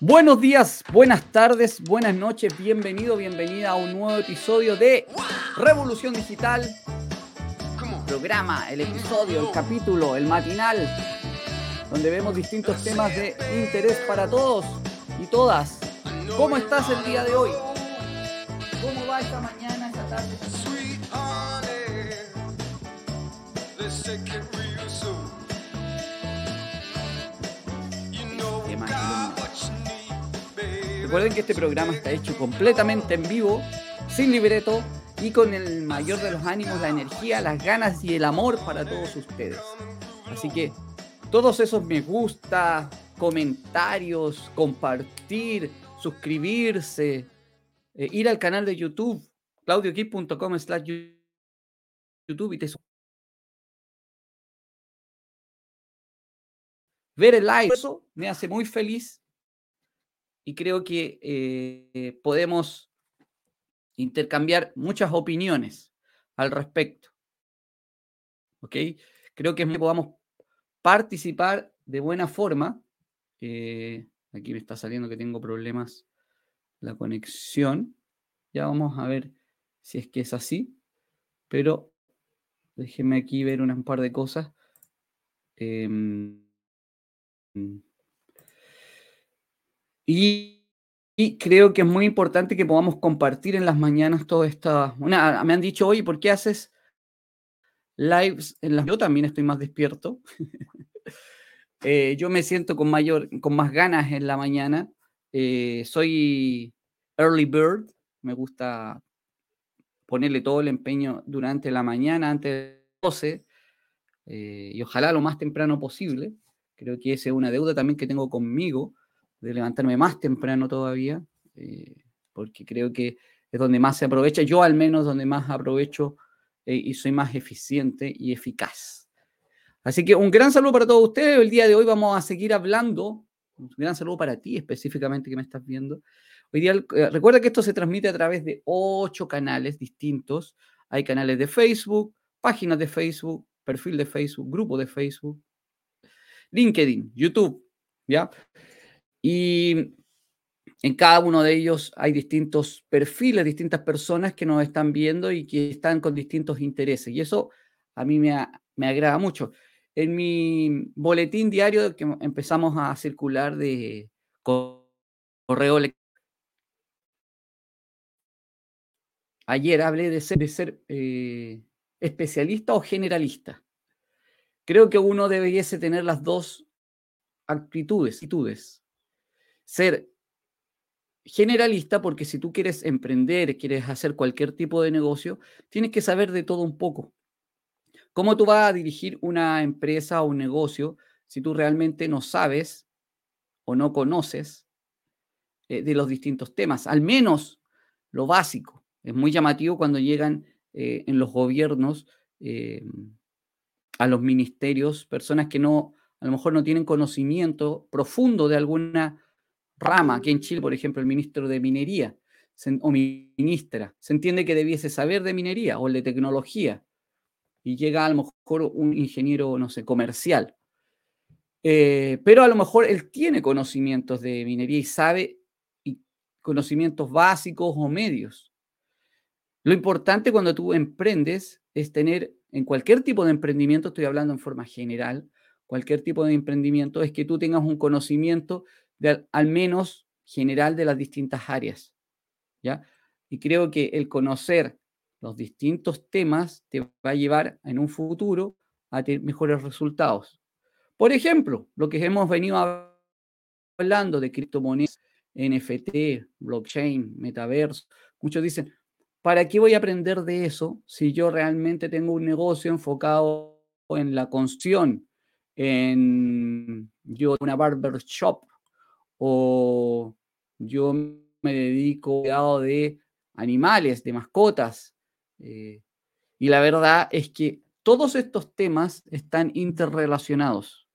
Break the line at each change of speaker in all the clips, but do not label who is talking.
Buenos días, buenas tardes, buenas noches, bienvenido, bienvenida a un nuevo episodio de Revolución Digital. Programa, el episodio, el capítulo, el matinal, donde vemos distintos temas de interés para todos y todas. ¿Cómo estás el día de hoy? ¿Cómo va esta mañana, esta tarde? Recuerden que este programa está hecho completamente en vivo, sin libreto y con el mayor de los ánimos, la energía, las ganas y el amor para todos ustedes. Así que todos esos me gusta, comentarios, compartir, suscribirse, eh, ir al canal de YouTube, claudioquip.com slash YouTube y te ver el live, eso me hace muy feliz y creo que eh, podemos intercambiar muchas opiniones al respecto. ¿Ok? Creo que podamos participar de buena forma. Eh, aquí me está saliendo que tengo problemas la conexión. Ya vamos a ver si es que es así. Pero déjenme aquí ver un par de cosas. Em, y, creo que es muy importante que podamos compartir en las mañanas todo esto. Una, me han dicho, oye, ¿por qué haces lives en las... Yo también estoy más despierto. Eh, yo me siento con, mayor, con más ganas en la mañana. Eh, soy early bird. Me gusta ponerle todo el empeño durante la mañana, antes de 12, eh, y ojalá lo más temprano posible. Creo que esa es una deuda también que tengo conmigo de levantarme más temprano todavía, eh, porque creo que es donde más se aprovecha, yo al menos donde más aprovecho eh, y soy más eficiente y eficaz. Así que un gran saludo para todos ustedes. El día de hoy vamos a seguir hablando. Un gran saludo para ti específicamente que me estás viendo. Hoy día, eh, recuerda que esto se transmite a través de ocho canales distintos. Hay canales de Facebook, páginas de Facebook, perfil de Facebook, grupo de Facebook, LinkedIn, YouTube, ¿ya? Y en cada uno de ellos hay distintos perfiles, distintas personas que nos están viendo y que están con distintos intereses. Y eso a mí me, me agrada mucho. En mi boletín diario que empezamos a circular de correo ayer hablé de ser, de ser eh, especialista o generalista. Creo que uno debiese tener las dos actitudes ser generalista porque si tú quieres emprender, quieres hacer cualquier tipo de negocio, tienes que saber de todo un poco. ¿Cómo tú vas a dirigir una empresa o un negocio si tú realmente no sabes o no conoces eh, de los distintos temas? Al menos lo básico. Es muy llamativo cuando llegan eh, en los gobiernos eh, a los ministerios personas que no, a lo mejor no tienen conocimiento profundo de alguna rama, aquí en Chile, por ejemplo, el ministro de Minería o ministra, se entiende que debiese saber de minería o de tecnología y llega a lo mejor un ingeniero, no sé, comercial. Eh, pero a lo mejor él tiene conocimientos de minería y sabe y conocimientos básicos o medios. Lo importante cuando tú emprendes es tener en cualquier tipo de emprendimiento, estoy hablando en forma general, cualquier tipo de emprendimiento, es que tú tengas un conocimiento al menos general de las distintas áreas. ¿ya? Y creo que el conocer los distintos temas te va a llevar en un futuro a tener mejores resultados. Por ejemplo, lo que hemos venido hablando de criptomonedas, NFT, blockchain, metaverso. Muchos dicen, ¿para qué voy a aprender de eso si yo realmente tengo un negocio enfocado en la construcción, en yo una barber shop, o yo me dedico al cuidado de animales, de mascotas. Eh, y la verdad es que todos estos temas están interrelacionados.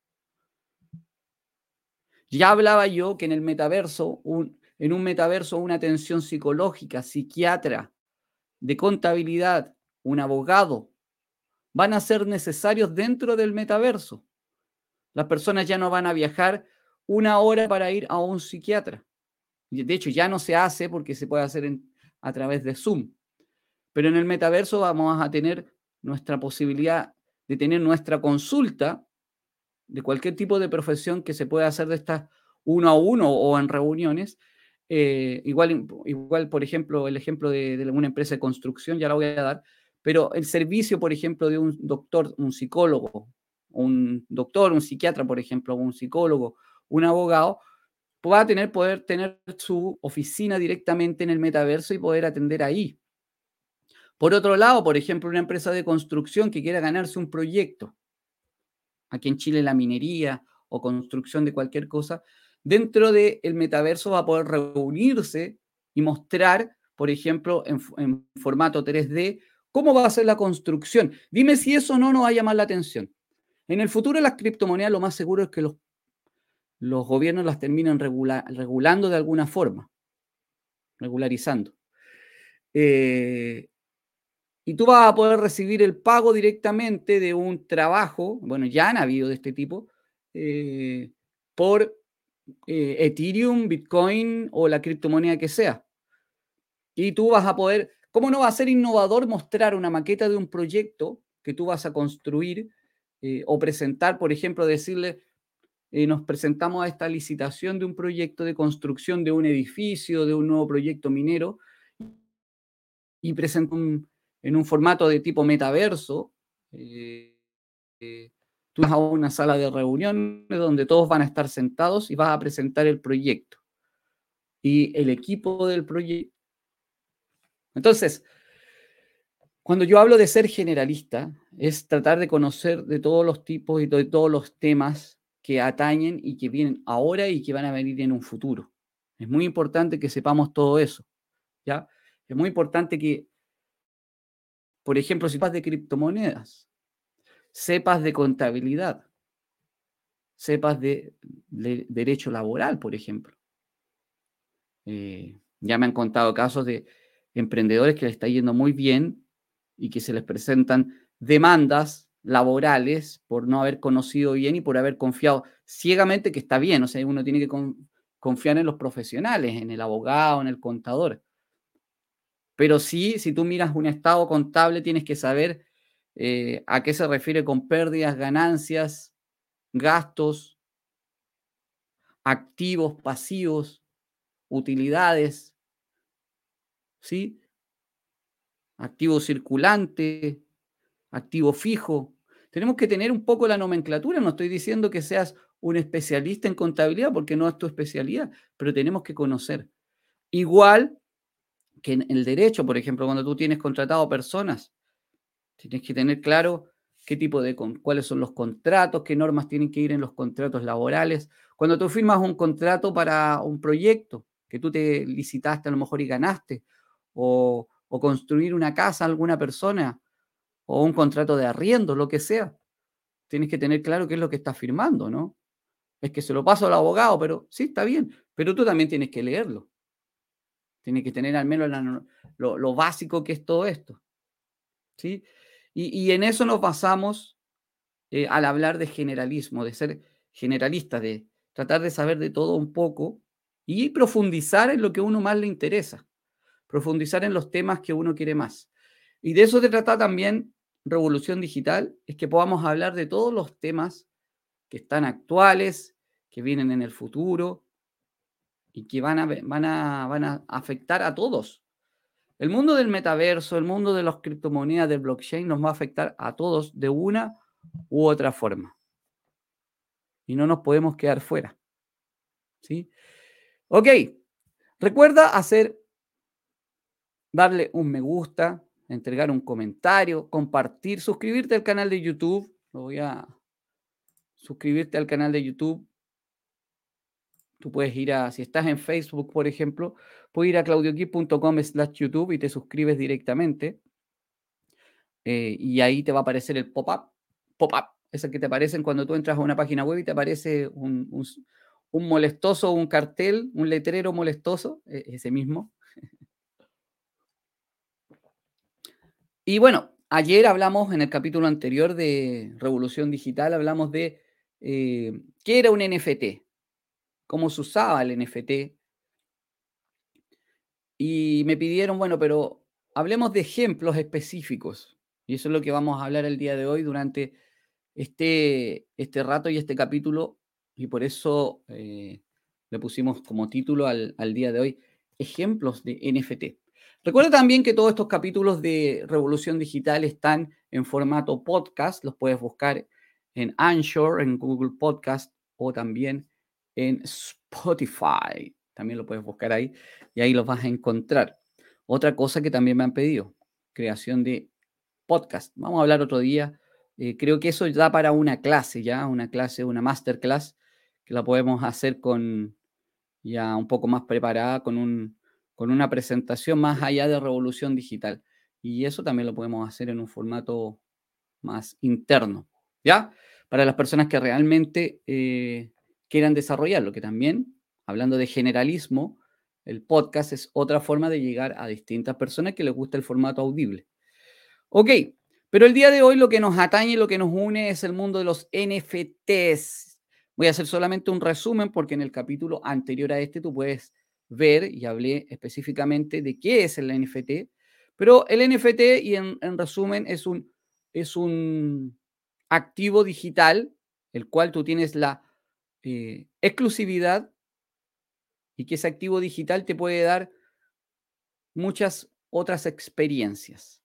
Ya hablaba yo que en el metaverso, en un metaverso, una atención psicológica, psiquiatra, de contabilidad, un abogado, van a ser necesarios dentro del metaverso. Las personas ya no van a viajar una hora para ir a un psiquiatra. De hecho, ya no se hace porque se puede hacer a través de Zoom. Pero en el metaverso vamos a tener nuestra posibilidad de tener nuestra consulta de cualquier tipo de profesión que se pueda hacer de estas uno a uno o en reuniones. Eh, igual, igual, por ejemplo, el ejemplo de, de una empresa de construcción, ya la voy a dar, pero el servicio, por ejemplo, de un doctor, un psicólogo, un doctor, un psiquiatra, por ejemplo, un psicólogo, un abogado, va a tener, poder tener su oficina directamente en el metaverso y poder atender ahí. Por otro lado, por ejemplo, una empresa de construcción que quiera ganarse un proyecto, aquí en Chile la minería o construcción de cualquier cosa, dentro del metaverso va a poder reunirse y mostrar, por ejemplo, en, en formato 3D, cómo va a ser la construcción. Dime si eso no nos va a llamar la atención. En el futuro las criptomonedas lo más seguro es que los, los gobiernos las terminen regulando de alguna forma, regularizando. Eh, y tú vas a poder recibir el pago directamente de un trabajo, bueno, ya han habido de este tipo, eh, por eh, Ethereum, Bitcoin o la criptomoneda que sea. Y tú vas a poder, ¿cómo no va a ser innovador mostrar una maqueta de un proyecto que tú vas a construir o presentar, por ejemplo, decirle, eh, nos presentamos a esta licitación de un proyecto de construcción de un edificio, de un nuevo proyecto minero, y presenta en un formato de tipo metaverso, eh, tú vas a una sala de reuniones donde todos van a estar sentados y vas a presentar el proyecto y el equipo del proyecto. Entonces, cuando yo hablo de ser generalista, es tratar de conocer de todos los tipos y de todos los temas que atañen y que vienen ahora y que van a venir en un futuro. Es muy importante que sepamos todo eso. ¿ya? Es muy importante que, por ejemplo, si sepas de criptomonedas, sepas de contabilidad, sepas de, derecho laboral, por ejemplo. Eh, ya me han contado casos de emprendedores que les está yendo muy bien y que se les presentan demandas laborales por no haber conocido bien y por haber confiado ciegamente que está bien. O sea, uno tiene que confiar en los profesionales, en el abogado, en el contador. Pero sí, si tú miras un estado contable, tienes que saber eh, a qué se refiere con pérdidas, ganancias, gastos, activos, pasivos, utilidades, ¿sí? activo circulante, activo fijo. Tenemos que tener un poco la nomenclatura. No estoy diciendo que seas un especialista en contabilidad porque no es tu especialidad, pero tenemos que conocer. Igual que en el derecho, por ejemplo, cuando tú tienes contratado personas, tienes que tener claro qué tipo de, cuáles son los contratos, qué normas tienen que ir en los contratos laborales. Cuando tú firmas un contrato para un proyecto que tú te licitaste a lo mejor y ganaste, o, o construir una casa a alguna persona o un contrato de arriendo, lo que sea. Tienes que tener claro qué es lo que estás firmando, ¿no? Es que se lo paso al abogado, pero sí, está bien, pero tú también tienes que leerlo. Tienes que tener al menos lo, básico que es todo esto. ¿Sí? Y, en eso nos basamos eh, al hablar de generalismo, de ser generalista, de tratar de saber de todo un poco y profundizar en lo que a uno más le interesa profundizar en los temas que uno quiere más. Y de eso se trata también Revolución Digital, es que podamos hablar de todos los temas que están actuales, que vienen en el futuro y que van a, van a, van a afectar a todos. El mundo del metaverso, el mundo de las criptomonedas, del blockchain, nos va a afectar a todos de una u otra forma. Y no nos podemos quedar fuera. ¿Sí? Ok. Recuerda hacer darle un me gusta, entregar un comentario, compartir, suscribirte al canal de YouTube. Lo voy a suscribirte al canal de YouTube. Tú puedes ir a, si estás en Facebook, por ejemplo, puedes ir a claudioquip.com slash YouTube y te suscribes directamente. Eh, y ahí te va a aparecer el pop-up. Pop-up, ese que te aparecen cuando tú entras a una página web y te aparece un, un, un molestoso, un cartel, un letrero molestoso, e, ese mismo. Y bueno, ayer hablamos en el capítulo anterior de Revolución Digital, hablamos de eh, qué era un NFT. cómo se usaba el NFT. Y me pidieron, bueno, pero hablemos de ejemplos específicos. Y eso es lo que vamos a hablar el día de hoy durante este, este rato y este capítulo. Y por eso eh, le pusimos como título al, al día de hoy, ejemplos de NFT. Recuerda también que todos estos capítulos de Revolución Digital están en formato podcast. Los puedes buscar en Anchor, en Google Podcast o también en Spotify. También lo puedes buscar ahí y ahí los vas a encontrar. Otra cosa que también me han pedido, creación de podcast. Vamos a hablar otro día. Eh, creo que eso da para una clase ya, una clase, una masterclass, que la podemos hacer con ya un poco más preparada, con, un, con una presentación más allá de revolución digital. Y eso también lo podemos hacer en un formato más interno, ¿ya? Para las personas que realmente eh, quieran desarrollarlo, que también, hablando de generalismo, el podcast es otra forma de llegar a distintas personas que les gusta el formato audible. Ok, pero el día de hoy lo que nos atañe, lo que nos une es el mundo de los NFTs. Voy a hacer solamente un resumen porque en el capítulo anterior a este tú puedes ver y hablé específicamente de qué es el NFT, pero el NFT y en, resumen es un, es un activo digital el cual tú tienes la eh, exclusividad y que ese activo digital te puede dar muchas otras experiencias.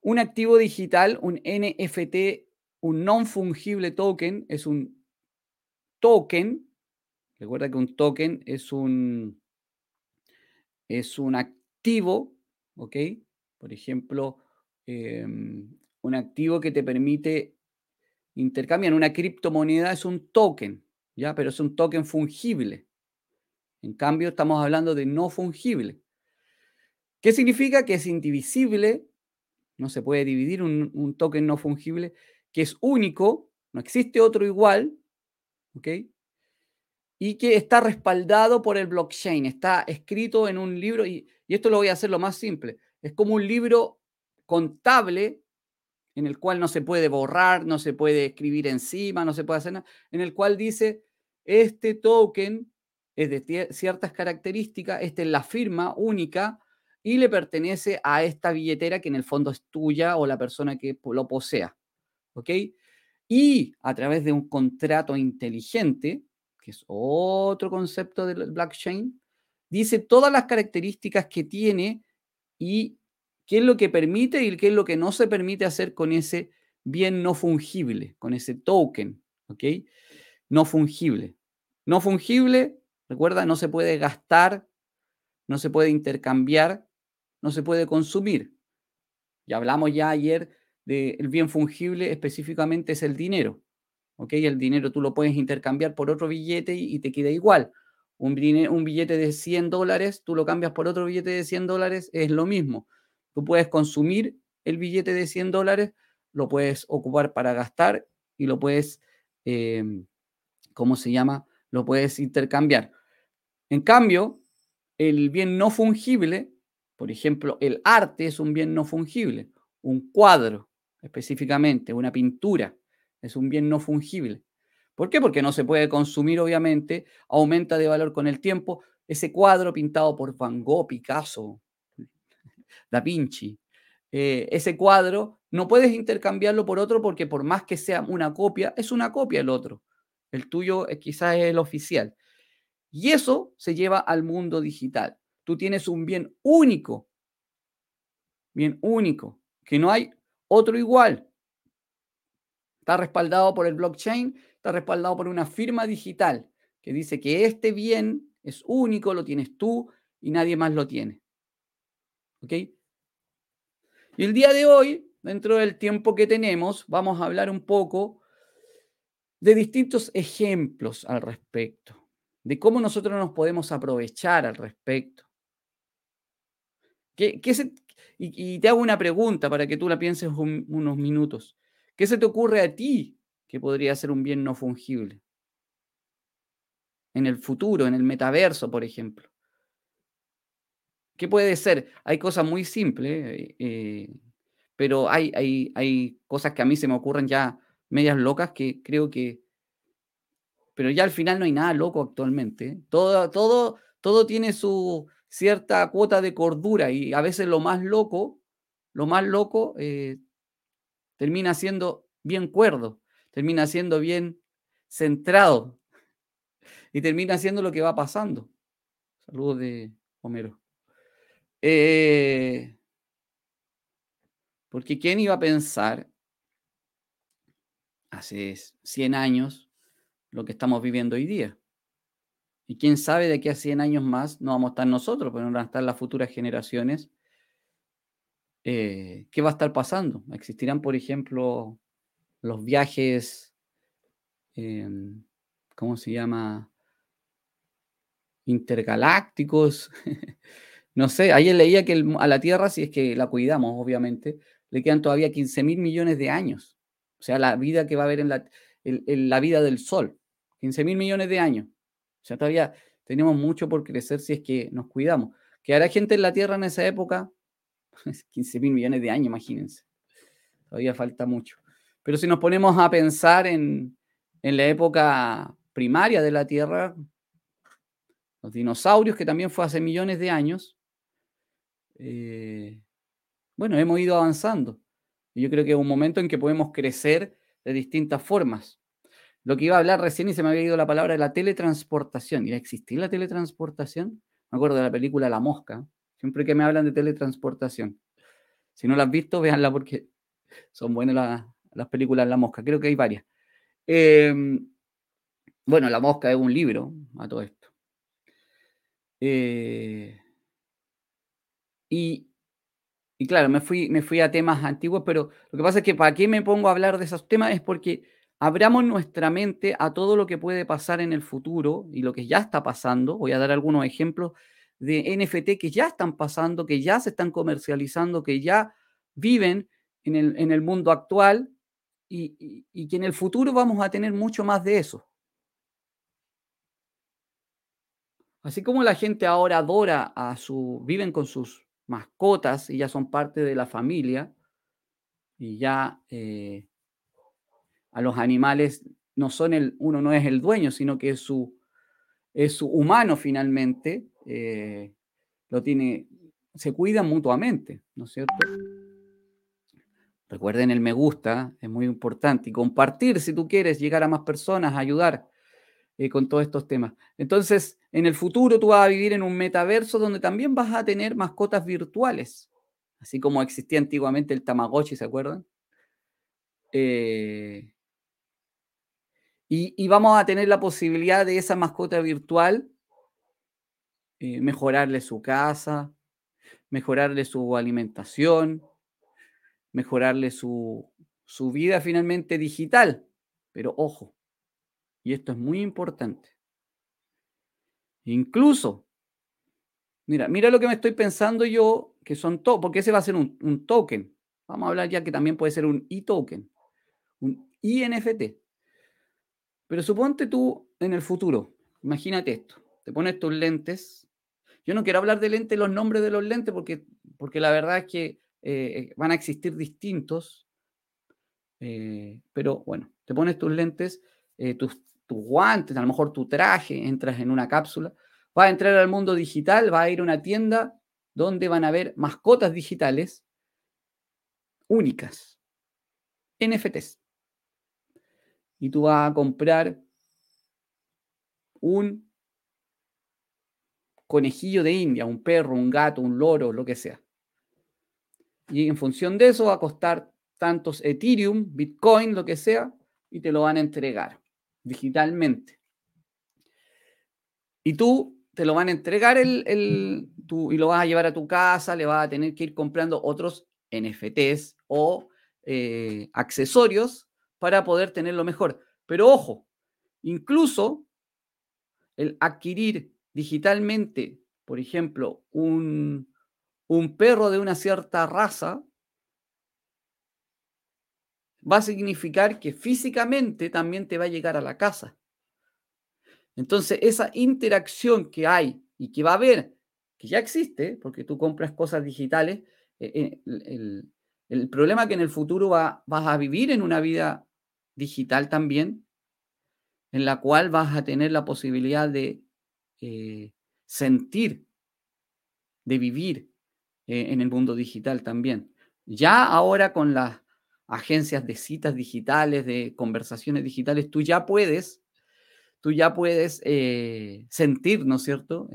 Un activo digital, un NFT, un non fungible token, es un token. Recuerda que un token es un, es un activo, ¿ok? Por ejemplo, em, un activo que te permite intercambiar. Una criptomoneda es un token, ¿ya? Pero es un token fungible. En cambio, estamos hablando de no fungible. ¿Qué significa? Que es indivisible, no se puede dividir un, token no fungible, que es único, no existe otro igual, ¿ok? Y que está respaldado por el blockchain, está escrito en un libro, y, esto lo voy a hacer lo más simple, es como un libro contable en el cual no se puede borrar, no se puede escribir encima, no se puede hacer nada, en el cual dice, este token es de ciertas características, esta es la firma única y le pertenece a esta billetera que en el fondo es tuya o la persona que lo posea. ¿Ok? Y a través de un contrato inteligente, que es otro concepto del blockchain, dice todas las características que tiene y qué es lo que permite y qué es lo que no se permite hacer con ese bien no fungible, con ese token, ¿ok? No fungible. No fungible, recuerda, no se puede gastar, no se puede intercambiar, no se puede consumir. Ya hablamos ya ayer del bien fungible, específicamente es el dinero, ¿ok? El dinero tú lo puedes intercambiar por otro billete y, te queda igual. Un, billete de 100 dólares, tú lo cambias por otro billete de 100 dólares, es lo mismo Tú puedes consumir el billete de 100 dólares, lo puedes ocupar para gastar y lo puedes, em, ¿cómo se llama? Lo puedes intercambiar. En cambio, el bien no fungible, por ejemplo, el arte es un bien no fungible. Un cuadro, específicamente, una pintura, es un bien no fungible. ¿Por qué? Porque no se puede consumir, obviamente, aumenta de valor con el tiempo. Ese cuadro pintado por Van Gogh, Picasso, Da Vinci. Eh, ese cuadro no puedes intercambiarlo por otro porque por más que sea una copia, es una copia el otro. El tuyo es, quizás es el oficial. Y eso se lleva al mundo digital. Tú tienes un bien único, bien único, que no hay otro igual. Está respaldado por el blockchain, está respaldado por una firma digital que dice que este bien es único, lo tienes tú y nadie más lo tiene. ¿Ok? Y el día de hoy, dentro del tiempo que tenemos, vamos a hablar un poco de distintos ejemplos al respecto, de cómo nosotros nos podemos aprovechar al respecto. ¿Qué, y, te hago una pregunta para que tú la pienses unos minutos. ¿Qué se te ocurre a ti que podría ser un bien no fungible? En el futuro, en el metaverso, por ejemplo. ¿Qué puede ser? Hay cosas muy simples, eh, pero hay, hay, hay cosas que a mí se me ocurren ya medias locas que creo que pero ya al final no hay nada loco actualmente. Todo, todo, todo tiene su cierta cuota de cordura y a veces lo más loco, lo más loco eh, termina siendo bien cuerdo, termina siendo bien centrado y termina siendo lo que va pasando. Saludos de Homero. Eh, porque ¿quién iba a pensar hace 100 años lo que estamos viviendo hoy día? Y quién sabe de aquí a 100 años más no vamos a estar nosotros, pero no van a estar las futuras generaciones. Eh, ¿Qué va a estar pasando? ¿Existirán, por ejemplo, los viajes, em, ¿cómo se llama? Intergalácticos. no sé, ayer leía que a la Tierra, si es que la cuidamos, obviamente, le quedan todavía 15 mil millones de años. O sea, la vida que va a haber en la, la vida del Sol. 15 mil millones de años. O sea, todavía tenemos mucho por crecer si es que nos cuidamos. Que hará gente en la Tierra en esa época? 15 mil millones de años, imagínense. Todavía falta mucho. Pero si nos ponemos a pensar en, la época primaria de la Tierra, los dinosaurios, que también fue hace millones de años, eh, bueno, hemos ido avanzando. Y yo creo que es un momento en que podemos crecer de distintas formas. Lo que iba a hablar recién y se me había ido la palabra de la teletransportación. ¿Y existir la teletransportación? Me acuerdo de la película La Mosca. Siempre que me hablan de teletransportación. Si no la has visto, véanla porque son buenas las, películas La Mosca. Creo que hay varias. Em, bueno, La Mosca es un libro a todo esto. Eh, y, y, claro, me fui, me fui a temas antiguos, pero lo que pasa es que para qué me pongo a hablar de esos temas es porque abramos nuestra mente a todo lo que puede pasar en el futuro y lo que ya está pasando. Voy a dar algunos ejemplos de NFT que ya están pasando, que ya se están comercializando, que ya viven en el, mundo actual y, y, que en el futuro vamos a tener mucho más de eso. Así como la gente ahora adora a su, viven con sus mascotas y ya son parte de la familia y ya eh, a los animales no son el, uno no es el dueño, sino que es su, es su humano finalmente, eh, lo tiene, se cuidan mutuamente, ¿no es cierto? Recuerden el me gusta, es muy importante, y compartir si tú quieres llegar a más personas, ayudar eh, con todos estos temas. Entonces, en el futuro tú vas a vivir en un metaverso donde también vas a tener mascotas virtuales, así como existía antiguamente el Tamagotchi, ¿se acuerdan? Eh, y, vamos a tener la posibilidad de esa mascota virtual eh, mejorarle su casa, mejorarle su alimentación, mejorarle su, su vida finalmente digital. Pero ojo, y esto es muy importante. Incluso, mira, mira lo que me estoy pensando yo, que son todo, porque ese va a ser un, un token. Vamos a hablar ya que también puede ser un e-token, un INFT. Pero suponte tú en el futuro, imagínate esto, te pones tus lentes. Yo no quiero hablar de lentes, los nombres de los lentes, porque, porque la verdad es que eh, van a existir distintos. Eh, pero bueno, te pones tus lentes, eh, tus, tus, guantes, a lo mejor tu traje, entras en una cápsula, vas a entrar al mundo digital, vas a ir a una tienda donde van a haber mascotas digitales únicas, NFTs y tú vas a comprar un conejillo de India, un perro, un gato, un loro, lo que sea. Y en función de eso va a costar tantos Ethereum, Bitcoin, lo que sea, y te lo van a entregar digitalmente. Y tú te lo van a entregar el, y lo vas a llevar a tu casa, le vas a tener que ir comprando otros NFTs o eh, accesorios para poder tenerlo mejor. Pero ojo, incluso el adquirir digitalmente, por ejemplo, un, un perro de una cierta raza, va a significar que físicamente también te va a llegar a la casa. Entonces, esa interacción que hay y que va a haber, que ya existe, porque tú compras cosas digitales, eh, eh, el, problema es que en el futuro va, vas a vivir en una vida digital también, en la cual vas a tener la posibilidad de eh, sentir, de vivir eh, en el mundo digital también. Ya ahora con las agencias de citas digitales, de conversaciones digitales, tú ya puedes, tú ya puedes eh, sentir, ¿no es cierto?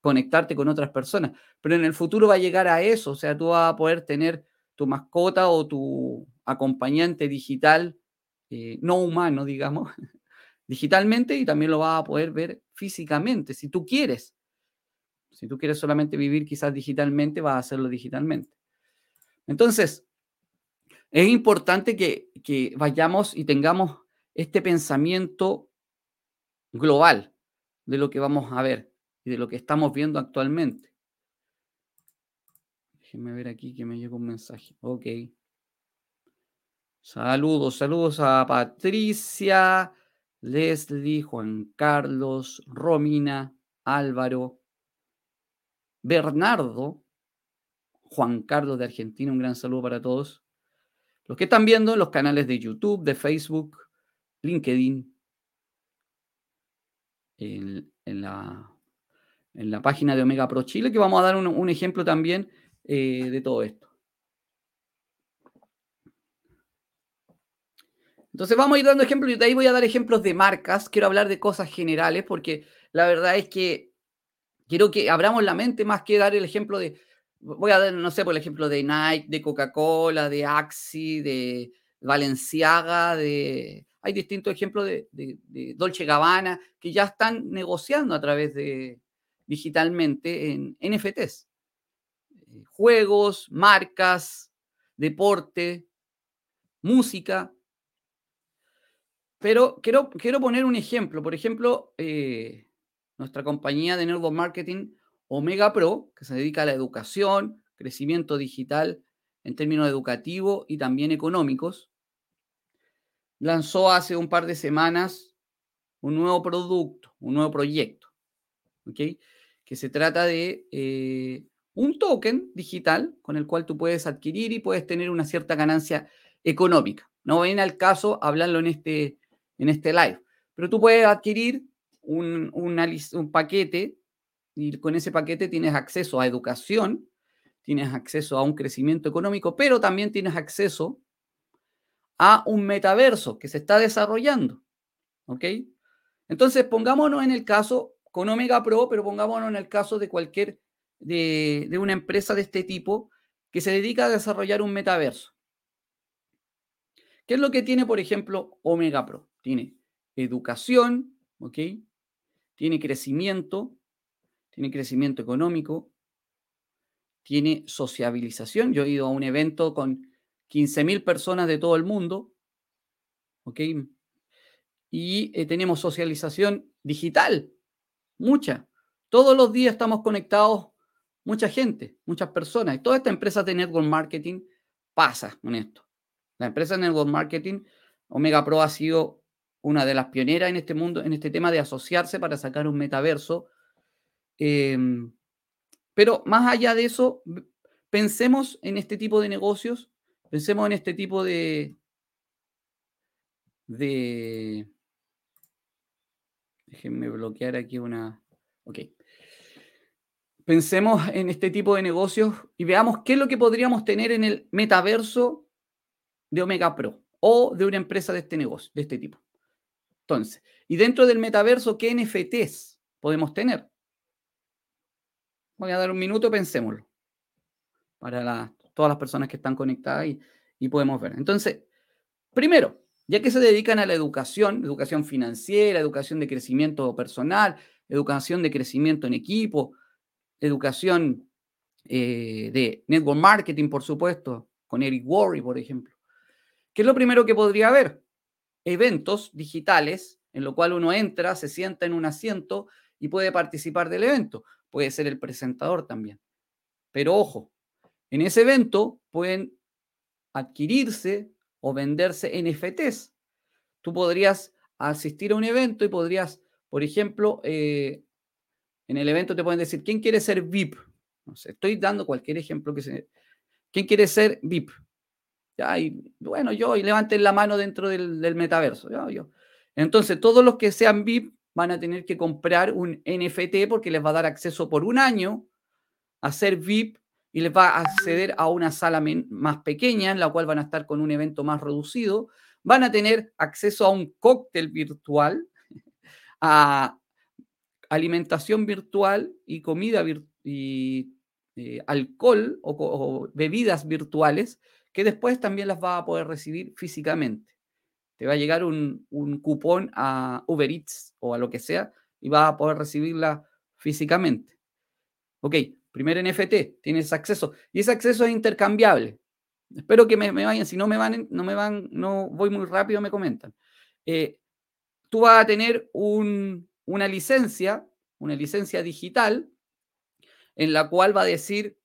conectarte con otras personas. Pero en el futuro va a llegar a eso, o sea, tú vas a poder tener tu mascota o tu acompañante digital, no humano, digamos, digitalmente y también lo vas a poder ver físicamente, si tú quieres. Si tú quieres solamente vivir quizás digitalmente, vas a hacerlo digitalmente. Entonces, es importante que, que vayamos y tengamos este pensamiento global de lo que vamos a ver y de lo que estamos viendo actualmente. Déjenme ver aquí que me llegó un mensaje. Ok. Saludos, saludos a Patricia. Leslie, Juan Carlos, Romina, Álvaro, Bernardo, Juan Carlos de Argentina, un gran saludo para todos. Los que están viendo los canales de YouTube, de Facebook, LinkedIn, en, la, página de Omega Pro Chile, que vamos a dar un, ejemplo también eh, de todo esto. Entonces vamos a ir dando ejemplos y de ahí voy a dar ejemplos de marcas. Quiero hablar de cosas generales porque la verdad es que quiero que abramos la mente más que dar el ejemplo de, voy a dar, no sé, por el ejemplo de Nike, de Coca-Cola, de Axi, de Valenciaga, de... Hay distintos ejemplos de, de, Dolce Gabbana que ya están negociando a través de digitalmente en NFTs. Eh, juegos, marcas, deporte, música. Pero quiero, quiero poner un ejemplo. Por ejemplo, eh, nuestra compañía de Network Marketing, Omega Pro, que se dedica a la educación, crecimiento digital en términos educativos y también económicos, lanzó hace un par de semanas un nuevo producto, un nuevo proyecto, que se trata de eh, un token digital con el cual tú puedes adquirir y puedes tener una cierta ganancia económica. No viene al caso hablarlo en este, en este live. Pero tú puedes adquirir un, paquete y con ese paquete tienes acceso a educación, tienes acceso a un crecimiento económico, pero también tienes acceso a un metaverso que se está desarrollando. ¿Ok? Entonces, pongámonos en el caso con Omega Pro, pero pongámonos en el caso de cualquier, de una empresa de este tipo que se dedica a desarrollar un metaverso. ¿Qué es lo que tiene, por ejemplo, Omega Pro? Tiene educación, ¿ok? Tiene crecimiento, tiene crecimiento económico, tiene sociabilización. Yo he ido a un evento con 15.000 personas de todo el mundo, ¿ok? Y eh, tenemos socialización digital, mucha. Todos los días estamos conectados, mucha gente, muchas personas. Y toda esta empresa de network marketing pasa con esto. La empresa de network marketing, Omega Pro ha sido una de las pioneras en este mundo, en este tema de asociarse para sacar un metaverso. Em, pero más allá de eso, pensemos en este tipo de negocios, pensemos en este tipo de... de déjenme bloquear aquí una... Ok. Pensemos en este tipo de negocios y veamos qué es lo que podríamos tener en el metaverso de Omega Pro o de una empresa de este negocio, de este tipo. Entonces, y dentro del metaverso, ¿qué NFTs podemos tener? Voy a dar un minuto, pensémoslo, para todas las personas que están conectadas y, y podemos ver. Entonces, primero, ya que se dedican a la educación, educación financiera, educación de crecimiento personal, educación de crecimiento en equipo, educación eh, de network marketing, por supuesto, con Eric Worre, por ejemplo. ¿Qué es lo primero que podría haber? Eventos digitales en lo cual uno entra, se sienta en un asiento y puede participar del evento. Puede ser el presentador también. Pero ojo, en ese evento pueden adquirirse o venderse NFTs. Tú podrías asistir a un evento y podrías, por ejemplo, eh, en el evento te pueden decir, ¿quién quiere ser VIP? No sé, estoy dando cualquier ejemplo que se... ¿Quién quiere ser VIP? Y bueno, yo, y levanten la mano dentro del, metaverso. Entonces, todos los que sean VIP van a tener que comprar un NFT porque les va a dar acceso por un año a ser VIP y les va a acceder a una sala más pequeña en la cual van a estar con un evento más reducido. Van a tener acceso a un cóctel virtual, a alimentación virtual y comida y eh, alcohol o, bebidas virtuales que después también las va a poder recibir físicamente. Te va a llegar un, un cupón a Uber Eats o a lo que sea y va a poder recibirla físicamente. Ok, primer NFT, tienes acceso. Y ese acceso es intercambiable. Espero que me, vayan, si no me van, no me van, no voy muy rápido, me comentan. Eh, tú vas a tener una licencia, una licencia digital, en la cual va a decir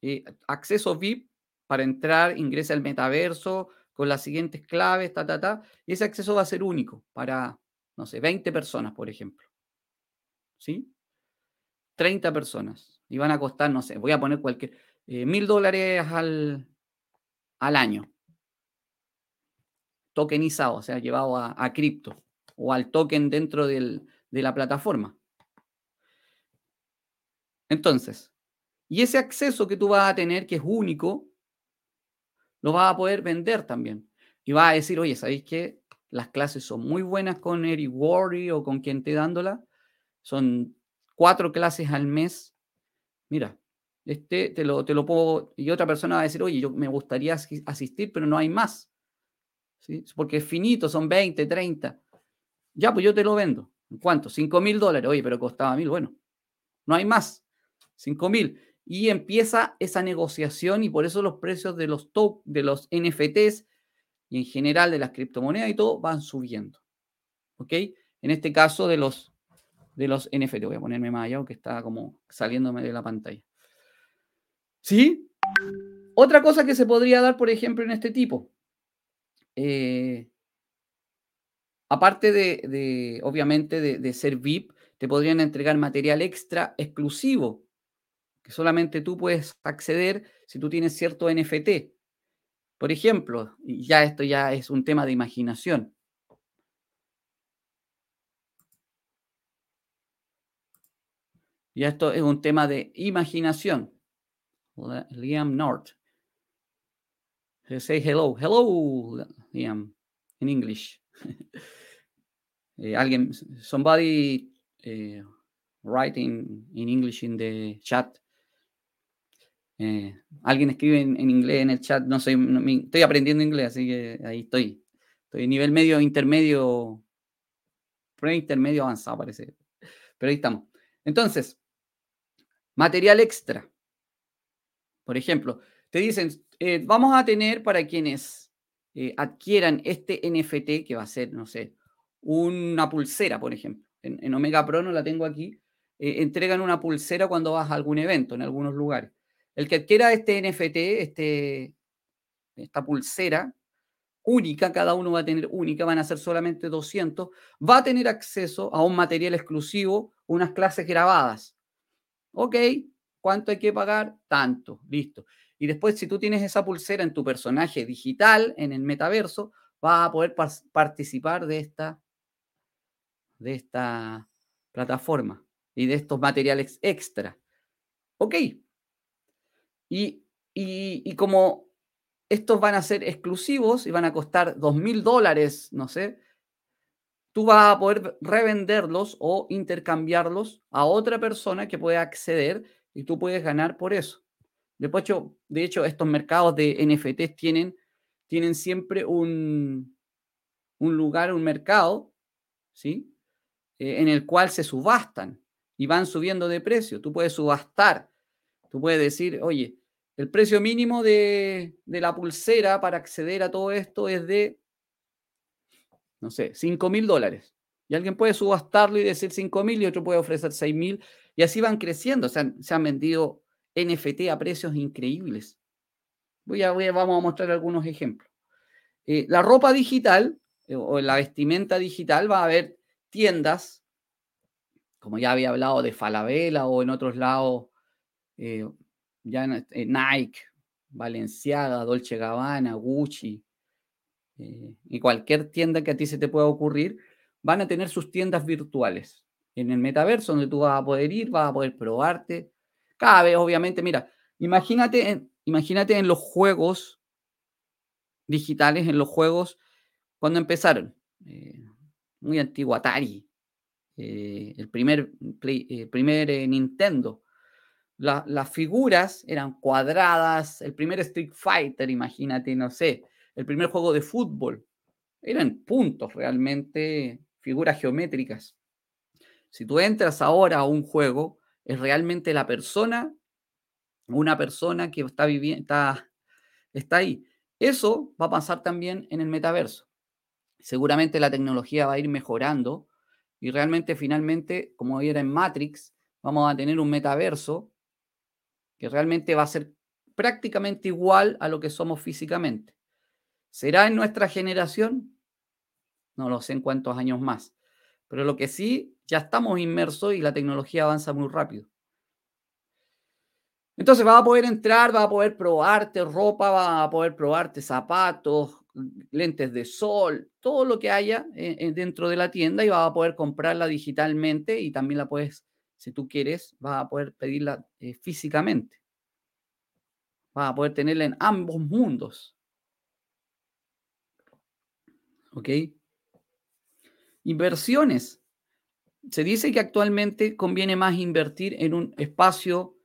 eh, acceso VIP para entrar, ingresa al metaverso, con las siguientes claves, ta, ta, ta, y ese acceso va a ser único para, no sé, 20 personas, por ejemplo. ¿Sí? 30 personas. Y van a costar, no sé, voy a poner cualquier, eh, mil dólares al, al año. Tokenizado, o sea, llevado a, cripto o al token dentro de la plataforma. Entonces, y ese acceso que tú vas a tener, que es único, lo vas a poder vender también. Y vas a decir, oye, ¿sabéis qué? Las clases son muy buenas con Eric Worry o con quien esté dándola. Son cuatro clases al mes. Mira, este te lo, te lo puedo. Y otra persona va a decir, oye, yo me gustaría asistir, pero no hay más. ¿Sí? Porque es finito, son 20, 30. Ya, pues yo te lo vendo. ¿En cuánto? 5 mil dólares. Oye, pero costaba mil. Bueno, no hay más. 5 mil y empieza esa negociación y por eso los precios de los, de los NFTs y en general de las criptomonedas y todo van subiendo. ¿Ok? En este caso de los, de los NFT. Voy a ponerme más allá que está como saliéndome de la pantalla. ¿Sí? Otra cosa que se podría dar, por ejemplo, en este tipo. Eh, aparte de, obviamente, de, de ser VIP, te podrían entregar material extra exclusivo solamente tú puedes acceder si tú tienes cierto NFT. Por ejemplo, ya esto ya es un tema de imaginación. Ya esto es un tema de imaginación. Liam North. Say hello. Hello, Liam, in English. Eh, alguien, somebody eh, writing in English in the chat. Eh, alguien escribe en, inglés en el chat, no sé, estoy aprendiendo inglés, así que ahí estoy. Estoy nivel medio, intermedio, pre-intermedio avanzado, parece. Pero ahí estamos. Entonces, material extra. Por ejemplo, te dicen, eh, vamos a tener para quienes eh, adquieran este NFT, que va a ser, no sé, una pulsera, por ejemplo. En, en Omega Pro no la tengo aquí. entregan una pulsera cuando vas a algún evento en algunos lugares. El que adquiera este NFT, este, esta pulsera única, cada uno va a tener única, van a ser solamente 200, va a tener acceso a un material exclusivo, unas clases grabadas. Ok, ¿cuánto hay que pagar? Tanto, listo. Y después, si tú tienes esa pulsera en tu personaje digital, en el metaverso, vas a poder participar de esta, de esta plataforma y de estos materiales extra. Ok, y, como estos van a ser exclusivos y van a costar dos mil dólares, no sé, tú vas a poder revenderlos o intercambiarlos a otra persona que pueda acceder y tú puedes ganar por eso. De hecho, estos mercados de NFTs tienen, tienen siempre un, un lugar, un mercado, ¿sí? Eh, en el cual se subastan y van subiendo de precio. Tú puedes subastar, tú puedes decir, oye, el precio mínimo de, la pulsera para acceder a todo esto es de, no sé, 5 mil dólares. Y alguien puede subastarlo y decir 5 mil y otro puede ofrecer 6 mil. Y así van creciendo. Se han vendido NFT a precios increíbles. Voy a, vamos a mostrar algunos ejemplos. Eh, la ropa digital eh, o la vestimenta digital va a haber tiendas, como ya había hablado de Falabella o en otros lados, eh, ya eh, Nike, Valenciaga, Dolce Gabbana, Gucci, eh, y cualquier tienda que a ti se te pueda ocurrir, van a tener sus tiendas virtuales en el metaverso, donde tú vas a poder ir, vas a poder probarte. Cada vez, obviamente, mira, imagínate en, imagínate en los juegos digitales, en los juegos, cuando empezaron. Muy antiguo, Atari, el primer, primer Nintendo. Las figuras eran cuadradas, el primer Street Fighter, imagínate, no sé, el primer juego de fútbol, eran puntos realmente, figuras geométricas. Si tú entras ahora a un juego, es realmente la persona, una persona que está viviendo, está, está ahí. Eso va a pasar también en el metaverso. Seguramente la tecnología va a ir mejorando y realmente finalmente, como era en Matrix, vamos a tener un metaverso que realmente va a ser prácticamente igual a lo que somos físicamente. ¿Será en nuestra generación? No lo sé en cuántos años más. Pero lo que sí, ya estamos inmersos y la tecnología avanza muy rápido. Entonces vas a poder entrar, vas a poder probarte ropa, vas a poder probarte zapatos, lentes de sol, todo lo que haya eh, eh, dentro de la tienda y vas a poder comprarla digitalmente y también la puedes, si tú quieres, vas a poder pedirla eh, físicamente. Vas a poder tenerla en ambos mundos. ¿Ok? Inversiones. Se dice que actualmente conviene más invertir en un espacio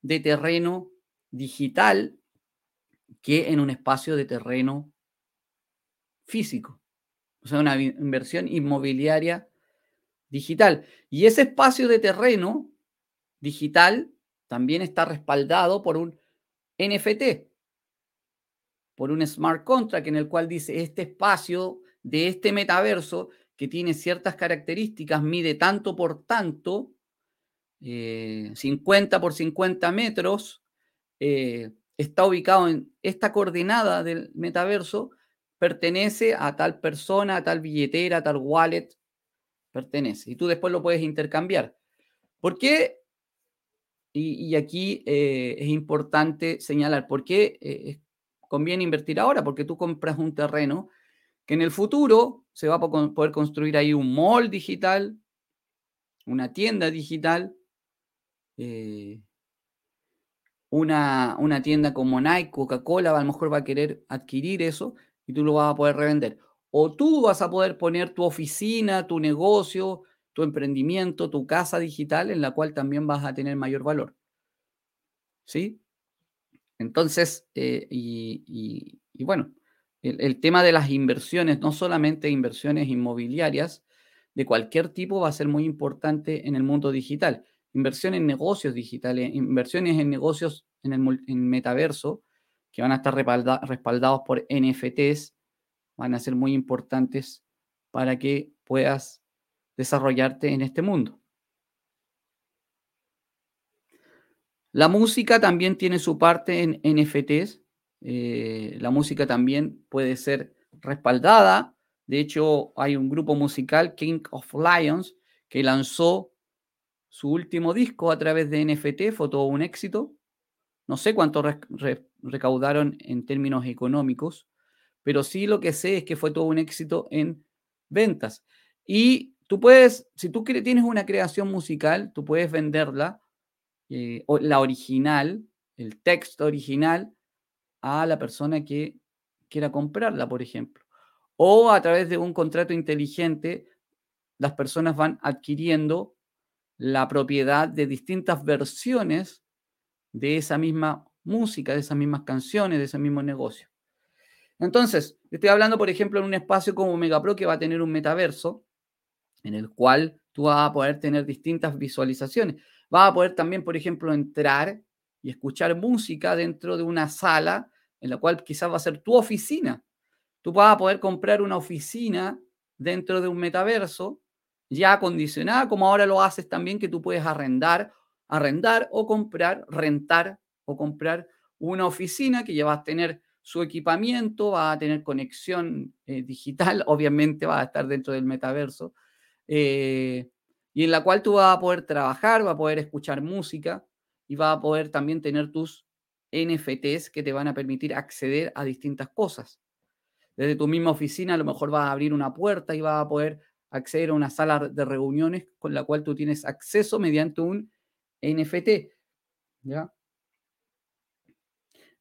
de terreno digital que en un espacio de terreno físico. O sea, una inversión inmobiliaria digital. Y ese espacio de terreno digital también está respaldado por un NFT, por un smart contract en el cual dice este espacio de este metaverso que tiene ciertas características, mide tanto por tanto, 50 eh, por 50 metros, eh, está ubicado en esta coordenada del metaverso, pertenece a tal persona, a tal billetera, a tal wallet, pertenece. Y tú después lo puedes intercambiar. ¿Por qué? Y, aquí eh, es importante señalar, ¿por qué conviene invertir ahora? Porque tú compras un terreno que en el futuro se va a poder construir ahí un mall digital, una tienda digital, eh, una, una, tienda como Nike, Coca-Cola, a lo mejor va a querer adquirir eso y tú lo vas a poder revender. O tú vas a poder poner tu oficina, tu negocio, tu emprendimiento, tu casa digital en la cual también vas a tener mayor valor. ¿Sí? Entonces, eh, y, bueno, el, tema de las inversiones, no solamente inversiones inmobiliarias, de cualquier tipo va a ser muy importante en el mundo digital. Inversión en negocios digitales, inversiones en negocios en el metaverso, que van a estar respaldados por NFTs, van a ser muy importantes para que puedas desarrollarte en este mundo. La música también tiene su parte en NFTs. Eh, la música también puede ser respaldada. De hecho, hay un grupo musical, King of Lions, que lanzó su último disco a través de NFT, fue todo un éxito. No sé cuánto recaudaron en términos económicos, pero sí lo que sé es que fue todo un éxito en ventas. Y tú puedes, si tú tienes una creación musical, tú puedes venderla, eh, la original, el texto original, a la persona que quiera comprarla, por ejemplo. O a través de un contrato inteligente, las personas van adquiriendo la propiedad de distintas versiones de esa misma música, de esas mismas canciones, de ese mismo negocio. Entonces, estoy hablando, por ejemplo, en un espacio como Megapro que va a tener un metaverso en el cual tú vas a poder tener distintas visualizaciones. Vas a poder también, por ejemplo, entrar y escuchar música dentro de una sala en la cual quizás va a ser tu oficina. Tú vas a poder comprar una oficina dentro de un metaverso ya acondicionada, como ahora lo haces también, que tú puedes arrendar, arrendar o comprar, rentar o comprar una oficina que ya vas a tener su equipamiento, va a tener conexión eh, digital, obviamente va a estar dentro del metaverso, eh, y en la cual tú vas a poder trabajar, vas a poder escuchar música y vas a poder también tener tus NFTs que te van a permitir acceder a distintas cosas. Desde tu misma oficina a lo mejor vas a abrir una puerta y vas a poder acceder a una sala de reuniones con la cual tú tienes acceso mediante un NFT. ¿Ya?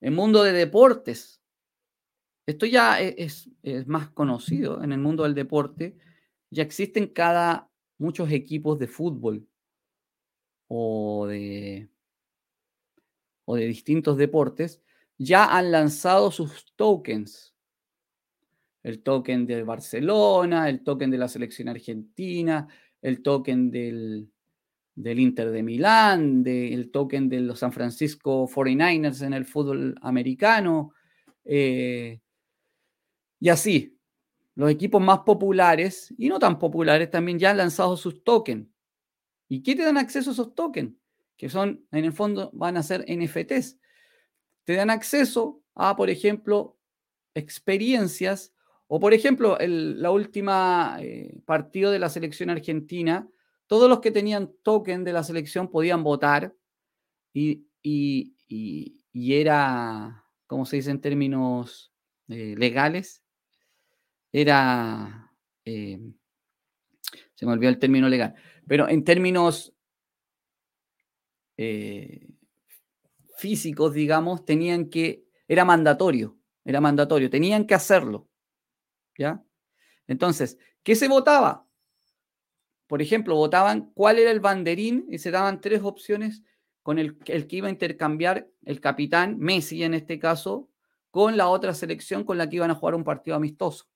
El mundo de deportes. Esto ya e, es, más conocido en el mundo del deporte. Ya existen cada muchos equipos de fútbol o de, o de distintos deportes. Ya han lanzado sus tokens. El token de Barcelona, el token de la selección argentina, el token del, del Inter de Milán, del token de los San Francisco 49ers en el fútbol americano. Eh, y así, los equipos más populares y no tan populares también ya han lanzado sus tokens. ¿Y qué te dan acceso a esos tokens? Que son, en el fondo, van a ser NFTs. Te dan acceso a, por ejemplo, experiencias o, por ejemplo, el, la última eh, partido de la selección argentina todos los que tenían token de la selección podían votar y, era, ¿cómo se dice en términos eh, legales? Era, eh, se me olvidó el término legal, pero en términos eh, físicos, digamos, tenían que, era mandatorio, era mandatorio, tenían que hacerlo, ¿ya? Entonces, ¿qué se votaba? por ejemplo, votaban cuál era el banderín y se daban tres opciones con el, el, que iba a intercambiar el capitán, Messi en este caso, con la otra selección con la que iban a jugar un partido amistoso.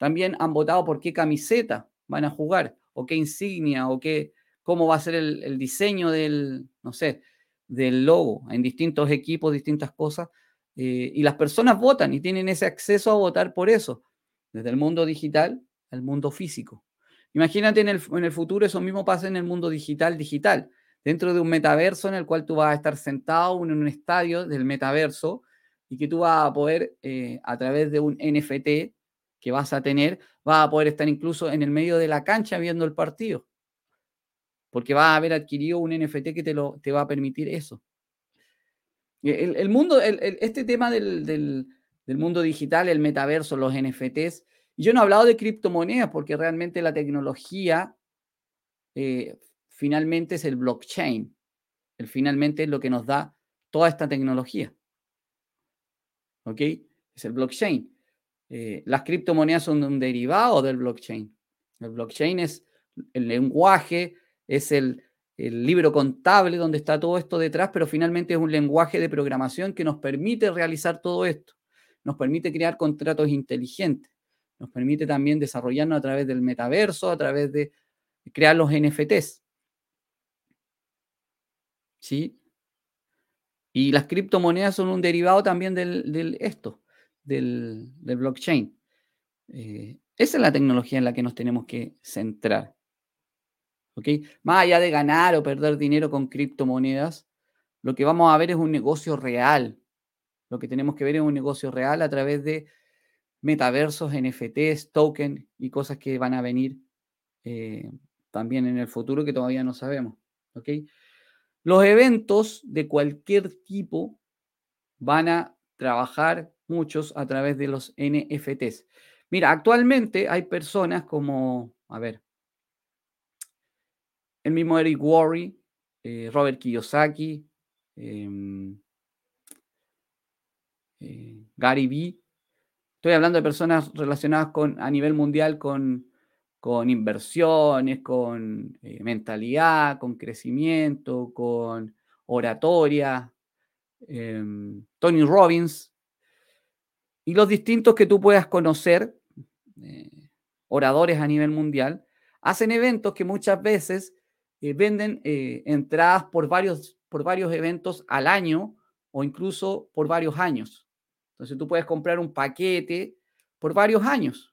También han votado por qué camiseta van a jugar, o qué insignia, o qué, cómo va a ser el, diseño del, no sé, del logo en distintos equipos, distintas cosas. Eh, y las personas votan y tienen ese acceso a votar por eso, desde el mundo digital al mundo físico. Imagínate en el, en el futuro eso mismo pasa en el mundo digital, digital, dentro de un metaverso en el cual tú vas a estar sentado en un estadio del metaverso y que tú vas a poder, eh, a través de un NFT que vas a tener, vas a poder estar incluso en el medio de la cancha viendo el partido. Porque vas a haber adquirido un NFT que te, lo, te va a permitir eso. El, el mundo, el, este tema del, del, mundo digital, el metaverso, los NFTs, yo no he hablado de criptomonedas porque realmente la tecnología eh, finalmente es el blockchain. El finalmente es lo que nos da toda esta tecnología. ¿Ok? Es el blockchain. Eh, las criptomonedas son un derivado del blockchain. El blockchain es el lenguaje, es el, el libro contable donde está todo esto detrás, pero finalmente es un lenguaje de programación que nos permite realizar todo esto. Nos permite crear contratos inteligentes nos permite también desarrollarnos a través del metaverso, a través de crear los NFTs. ¿Sí? Y las criptomonedas son un derivado también del, esto, del, blockchain. Eh, esa es la tecnología en la que nos tenemos que centrar. ¿Ok? Más allá de ganar o perder dinero con criptomonedas, lo que vamos a ver es un negocio real. Lo que tenemos que ver es un negocio real a través de metaversos, NFTs, token y cosas que van a venir eh, también en el futuro que todavía no sabemos. ¿ok? Los eventos de cualquier tipo van a trabajar muchos a través de los NFTs. Mira, actualmente hay personas como, a ver, el mismo Eric Worre, eh, Robert Kiyosaki, em, eh, Gary Vee, Estoy hablando de personas relacionadas con, a nivel mundial con, con inversiones, con eh, mentalidad, con crecimiento, con oratoria, em, Tony Robbins, y los distintos que tú puedas conocer, eh, oradores a nivel mundial, hacen eventos que muchas veces eh, venden entradas por varios, por varios eventos al año o incluso por varios años. Entonces tú puedes comprar un paquete por varios años.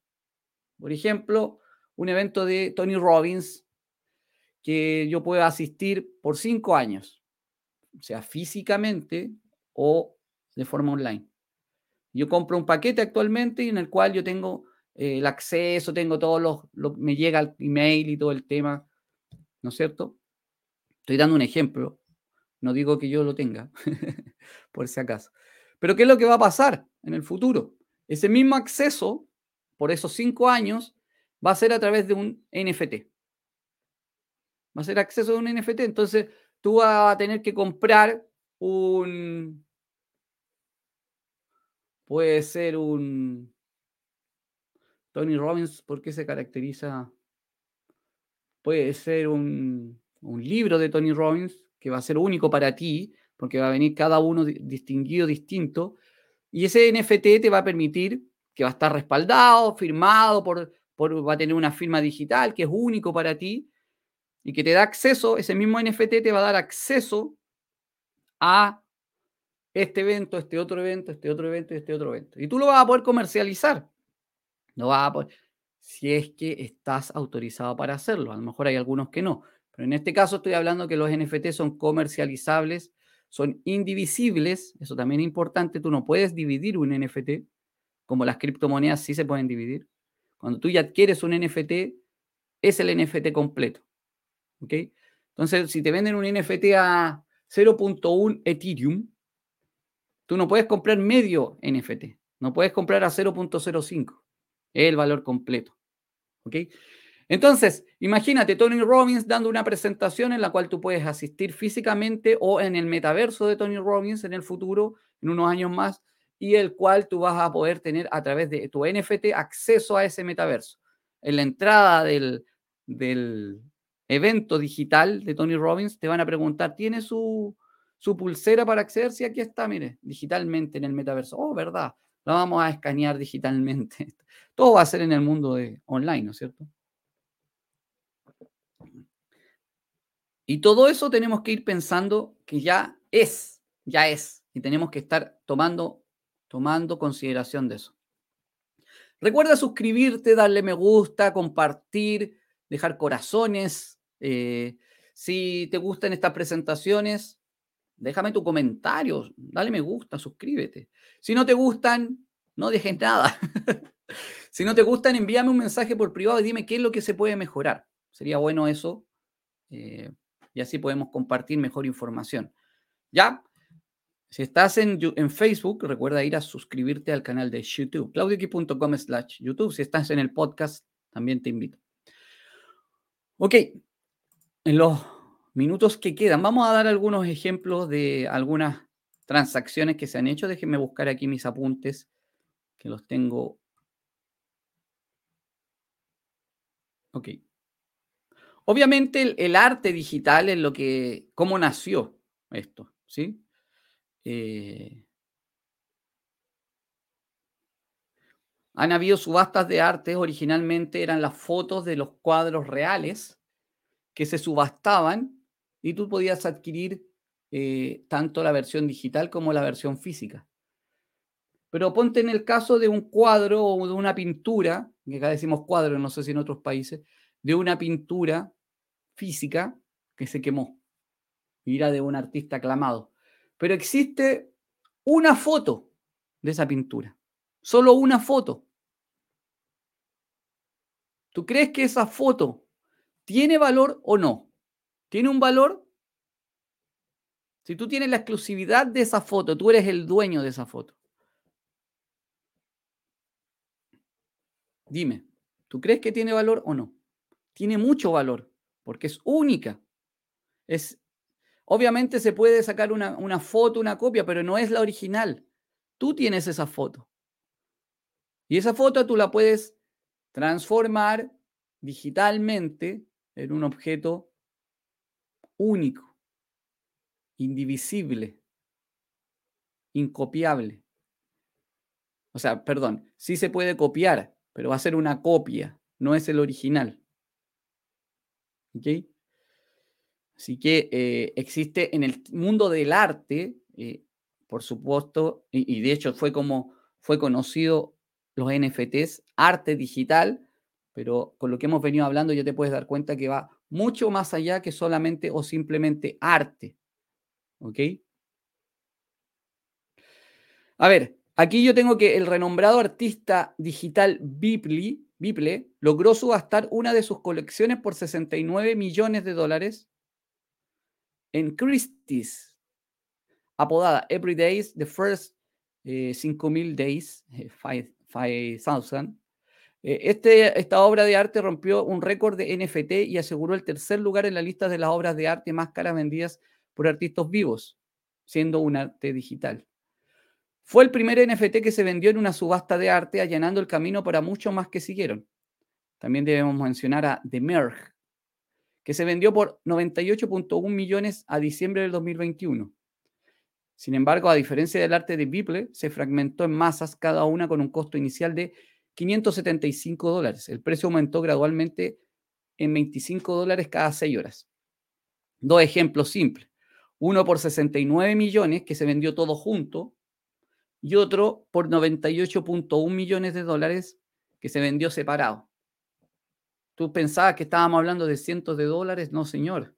Por ejemplo, un evento de Tony Robbins que yo puedo asistir por cinco años, sea, físicamente o de forma online. Yo compro un paquete actualmente en el cual yo tengo eh, el acceso, tengo todos los, me llega el email y todo el tema, ¿no es cierto? Estoy dando un ejemplo, no digo que yo lo tenga, por si acaso. Pero ¿qué es lo que va a pasar en el futuro? Ese mismo acceso, por esos cinco años, va a ser a través de un NFT. Va a ser acceso a un NFT. Entonces, tú vas a tener que comprar un... Puede ser un... Tony Robbins, ¿por qué se caracteriza? Puede ser un, un libro de Tony Robbins que va a ser único para ti, porque va a venir cada uno distinguido, distinto. Y ese NFT te va a permitir que va a estar respaldado, firmado por, por, va a tener una firma digital que es único para ti y que te da acceso, ese mismo NFT te va a dar acceso a este evento, este otro evento, este otro evento y este otro evento. Y tú lo vas a poder comercializar. No vas a si es que estás autorizado para hacerlo. A lo mejor hay algunos que no. Pero en este caso estoy hablando que los NFT son comercializables, son indivisibles. Eso también es importante. Tú no puedes dividir un NFT, como las criptomonedas sí se pueden dividir. Cuando tú ya adquieres un NFT, es el NFT completo. Entonces, si te venden un NFT a 0.1 Ethereum, tú no puedes comprar medio NFT. No puedes comprar a 0.05. Es el valor completo. ¿Ok? Entonces, imagínate Tony Robbins dando una presentación en la cual tú puedes asistir físicamente o en el metaverso de Tony Robbins en el futuro, en unos años más, y el cual tú vas a poder tener a través de tu NFT acceso a ese metaverso. En la entrada del, del evento digital de Tony Robbins te van a preguntar, ¿tiene su, su pulsera para acceder? Sí, aquí está, mire, digitalmente en el metaverso. Oh, verdad, lo vamos a escanear digitalmente. Todo va a ser en el mundo de online, ¿no es cierto? Y todo eso tenemos que ir pensando que ya es, ya es, y tenemos que estar tomando, tomando consideración de eso. Recuerda suscribirte, darle me gusta, compartir, dejar corazones. Eh, si te gustan estas presentaciones, déjame tu comentario, dale me gusta, suscríbete. Si no te gustan, no dejes nada. si no te gustan, envíame un mensaje por privado y dime qué es lo que se puede mejorar. Sería bueno eso. Eh, y así podemos compartir mejor información. ¿Ya? Si estás en, Facebook, recuerda ir a suscribirte al canal de YouTube, claudioqui.com slash YouTube. Si estás en el podcast, también te invito. Ok, en los minutos que quedan, vamos a dar algunos ejemplos de algunas transacciones que se han hecho. Déjenme buscar aquí mis apuntes, que los tengo. Ok. Obviamente el, arte digital es lo que, cómo nació esto, ¿sí? Eh, han habido subastas de arte, originalmente eran las fotos de los cuadros reales que se subastaban y tú podías adquirir eh, tanto la versión digital como la versión física. Pero ponte en el caso de un cuadro o de una pintura, que acá decimos cuadro, no sé si en otros países, de una pintura física que se quemó. Mira de un artista aclamado. Pero existe una foto de esa pintura. Solo una foto. ¿Tú crees que esa foto tiene valor o no? ¿Tiene un valor? Si tú tienes la exclusividad de esa foto, tú eres el dueño de esa foto. Dime, ¿tú crees que tiene valor o no? Tiene mucho valor porque es única. Es, obviamente se puede sacar una, una foto, una copia, pero no es la original. Tú tienes esa foto. Y esa foto tú la puedes transformar digitalmente en un objeto único, indivisible, incopiable. O sea, perdón, sí se puede copiar, pero va a ser una copia, no es el original. Así que eh, existe en el mundo del arte, eh, por supuesto, y, de hecho fue como fue conocido los NFTs, arte digital, pero con lo que hemos venido hablando ya te puedes dar cuenta que va mucho más allá que solamente o simplemente arte. ¿Ok? A ver, aquí yo tengo que el renombrado artista digital Bipli Biple logró subastar una de sus colecciones por 69 millones de dólares en Christie's, apodada Every Days, The First 5,000 eh, Days, 5,000, Eh, este, esta obra de arte rompió un récord de NFT y aseguró el tercer lugar en la lista de las obras de arte más caras vendidas por artistas vivos, siendo un arte digital. Fue el primer NFT que se vendió en una subasta de arte, allanando el camino para muchos más que siguieron. También debemos mencionar a The Merge, que se vendió por 98.1 millones a diciembre del 2021. Sin embargo, a diferencia del arte de Bible, se fragmentó en masas, cada una con un costo inicial de 575 dólares. El precio aumentó gradualmente en 25 dólares cada 6 horas. Dos ejemplos simples. Uno por 69 millones, que se vendió todo junto, y otro por 98.1 millones de dólares, que se vendió separado. ¿Tú pensabas que estábamos hablando de cientos de dólares? No, señor.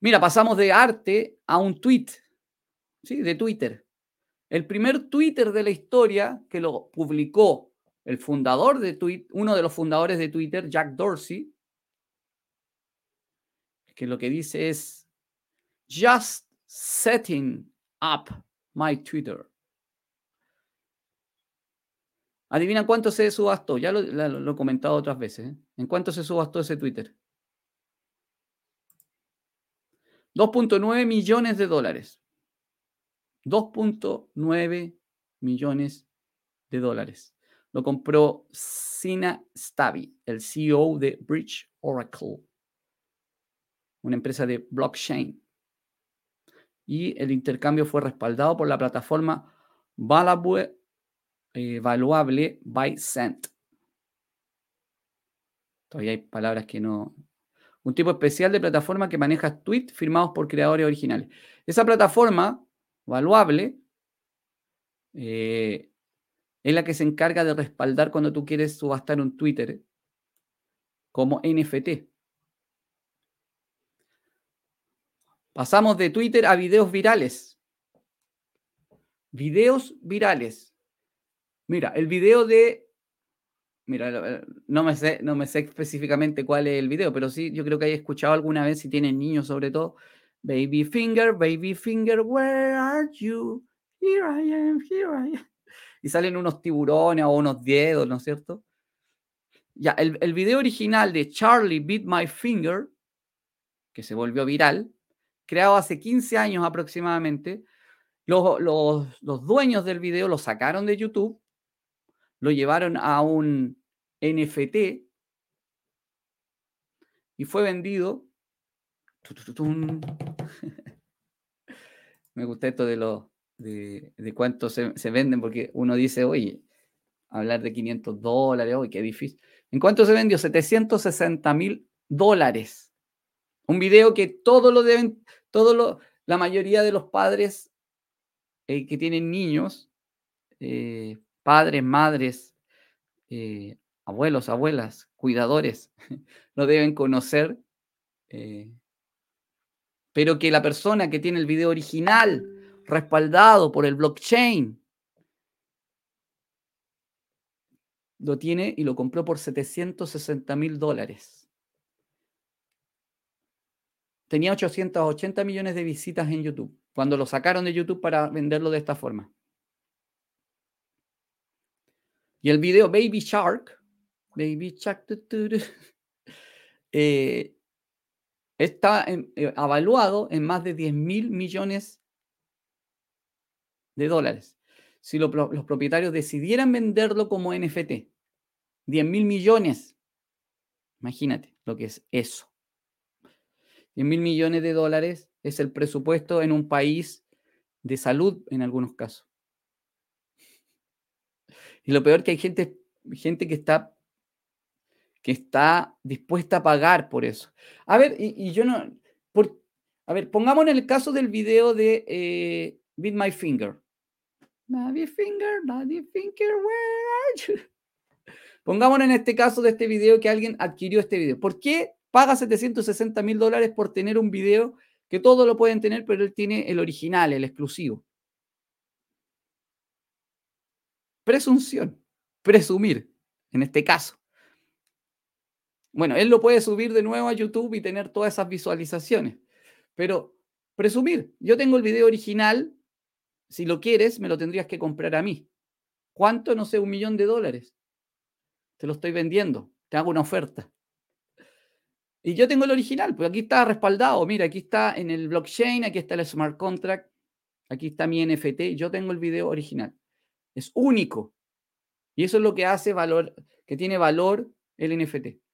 Mira, pasamos de arte a un tweet, ¿sí? De Twitter. El primer Twitter de la historia que lo publicó el fundador de Twitter, uno de los fundadores de Twitter, Jack Dorsey, que lo que dice es, just setting up my Twitter. Adivina cuánto se subastó. Ya lo, he comentado otras veces. ¿eh? ¿En cuánto se subastó ese Twitter? 2.9 millones de dólares. 2.9 millones de dólares. Lo compró Sina Stavi, el CEO de Bridge Oracle, una empresa de blockchain. Y el intercambio fue respaldado por la plataforma eh, valuable by cent. Todavía hay palabras que no. Un tipo especial de plataforma que maneja tweets firmados por creadores originales. Esa plataforma valuable eh, es la que se encarga de respaldar cuando tú quieres subastar un Twitter como NFT. Pasamos de Twitter a videos virales. Videos virales. Mira, el video de. Mira, no me, sé, no me sé específicamente cuál es el video, pero sí, yo creo que hay escuchado alguna vez, si tienen niños sobre todo, Baby Finger, Baby Finger, where are you? Here I am, here I am. Y salen unos tiburones o unos dedos, ¿no es cierto? Ya, el, el video original de Charlie Beat My Finger, que se volvió viral, creado hace 15 años aproximadamente, los, los, los dueños del video lo sacaron de YouTube lo llevaron a un NFT y fue vendido. Me gusta esto de, lo, de, de cuánto se, venden, porque uno dice, oye, hablar de 500 dólares, oye, qué difícil. ¿En cuánto se vendió? 760 mil dólares. Un video que todo lo deben, todo lo, la mayoría de los padres eh, que tienen niños eh, padres, madres, eh, abuelos, abuelas, cuidadores, lo deben conocer, pero que la persona que tiene el video original respaldado por el blockchain lo tiene y lo compró por 760 mil dólares. Tenía 880 millones de visitas en YouTube, cuando lo sacaron de YouTube para venderlo de esta forma. Y el video Baby Shark, Baby Shark, eh, está eh, evaluado en más de 10 mil millones de dólares. Si los propietarios decidieran venderlo como NFT, 10 mil millones, imagínate lo que es eso. 10 mil millones de dólares es el presupuesto en un país de salud en algunos casos. Y lo peor que hay gente, gente que está que está dispuesta a pagar por eso. A ver, y, yo no. A ver, pongamos en el caso del video de eh, My Finger. My finger, finger, where are you? Pongámonos en este caso de este video que alguien adquirió este video. ¿Por qué paga 760 mil dólares por tener un video que todos lo pueden tener, pero él tiene el original, el exclusivo? presunción, presumir, en este caso. Bueno, él lo puede subir de nuevo a YouTube y tener todas esas visualizaciones, pero presumir, yo tengo el video original, si lo quieres, me lo tendrías que comprar a mí. ¿Cuánto? No sé, un millón de dólares. te lo estoy vendiendo, te hago una oferta. Y yo tengo el original, pues aquí está respaldado, mira, aquí está en el blockchain, aquí está el smart contract, aquí está mi NFT, yo tengo el video original. Es único. Y eso es lo que hace valor, que tiene valor el NFT.